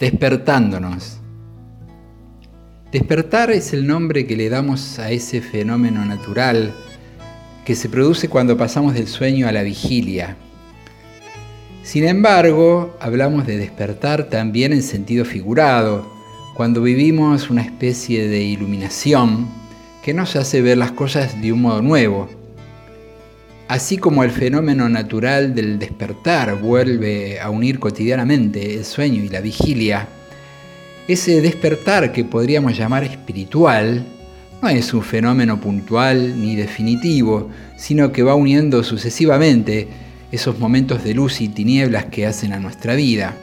Despertándonos. Despertar es el nombre que le damos a ese fenómeno natural que se produce cuando pasamos del sueño a la vigilia. Sin embargo, hablamos de despertar también en sentido figurado, cuando vivimos una especie de iluminación que nos hace ver las cosas de un modo nuevo. Así como el fenómeno natural del despertar vuelve a unir cotidianamente el sueño y la vigilia, ese despertar que podríamos llamar espiritual no es un fenómeno puntual ni definitivo, sino que va uniendo sucesivamente esos momentos de luz y tinieblas que hacen a nuestra vida.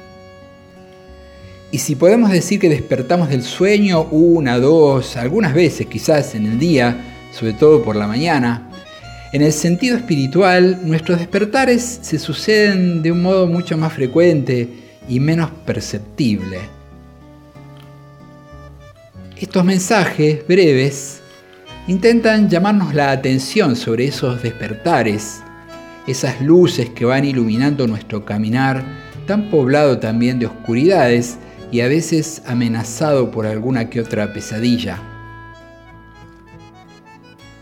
Y si podemos decir que despertamos del sueño una, dos, algunas veces quizás en el día, sobre todo por la mañana, en el sentido espiritual nuestros despertares se suceden de un modo mucho más frecuente y menos perceptible. Estos mensajes breves intentan llamarnos la atención sobre esos despertares, esas luces que van iluminando nuestro caminar, tan poblado también de oscuridades y a veces amenazado por alguna que otra pesadilla.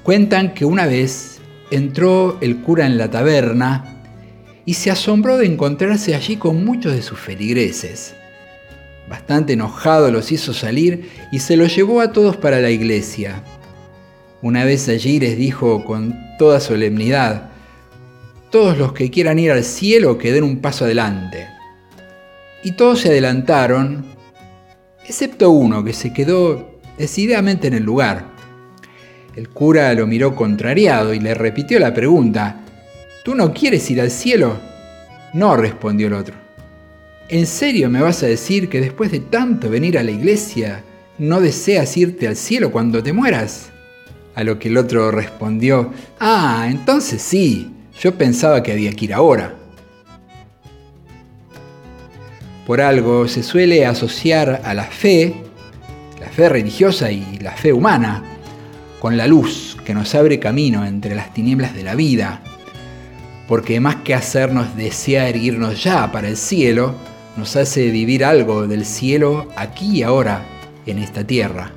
Cuentan que una vez entró el cura en la taberna y se asombró de encontrarse allí con muchos de sus feligreses. Bastante enojado los hizo salir y se los llevó a todos para la iglesia. Una vez allí les dijo con toda solemnidad, todos los que quieran ir al cielo que den un paso adelante. Y todos se adelantaron, excepto uno que se quedó decididamente en el lugar. El cura lo miró contrariado y le repitió la pregunta, ¿Tú no quieres ir al cielo? No, respondió el otro. ¿En serio me vas a decir que después de tanto venir a la iglesia, no deseas irte al cielo cuando te mueras? A lo que el otro respondió, ah, entonces sí, yo pensaba que había que ir ahora. Por algo se suele asociar a la fe, la fe religiosa y la fe humana, con la luz que nos abre camino entre las tinieblas de la vida, porque más que hacernos desear irnos ya para el cielo, nos hace vivir algo del cielo aquí y ahora en esta tierra.